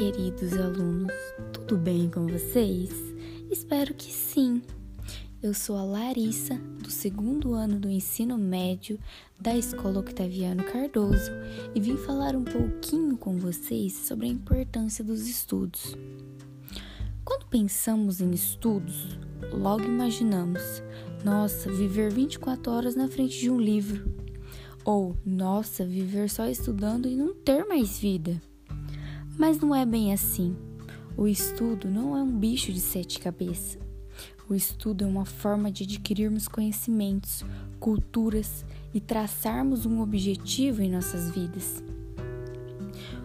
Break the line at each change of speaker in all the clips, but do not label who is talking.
queridos alunos, tudo bem com vocês? Espero que sim. Eu sou a Larissa, do segundo ano do ensino médio da Escola Octaviano Cardoso e vim falar um pouquinho com vocês sobre a importância dos estudos. Quando pensamos em estudos, logo imaginamos: nossa, viver 24 horas na frente de um livro. Ou, nossa, viver só estudando e não ter mais vida. Mas não é bem assim. O estudo não é um bicho de sete cabeças. O estudo é uma forma de adquirirmos conhecimentos, culturas e traçarmos um objetivo em nossas vidas.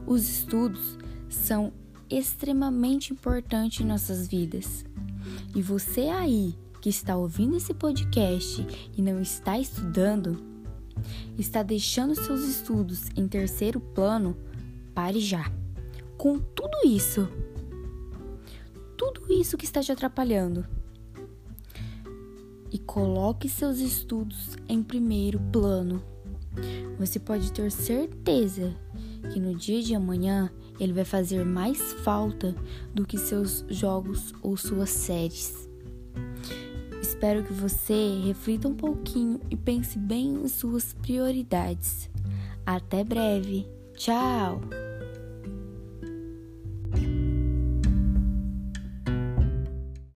Os estudos são extremamente importantes em nossas vidas. E você aí que está ouvindo esse podcast e não está estudando, está deixando seus estudos em terceiro plano, pare já com tudo isso, tudo isso que está te atrapalhando, e coloque seus estudos em primeiro plano. Você pode ter certeza que no dia de amanhã ele vai fazer mais falta do que seus jogos ou suas séries. Espero que você reflita um pouquinho e pense bem em suas prioridades. Até breve. Tchau!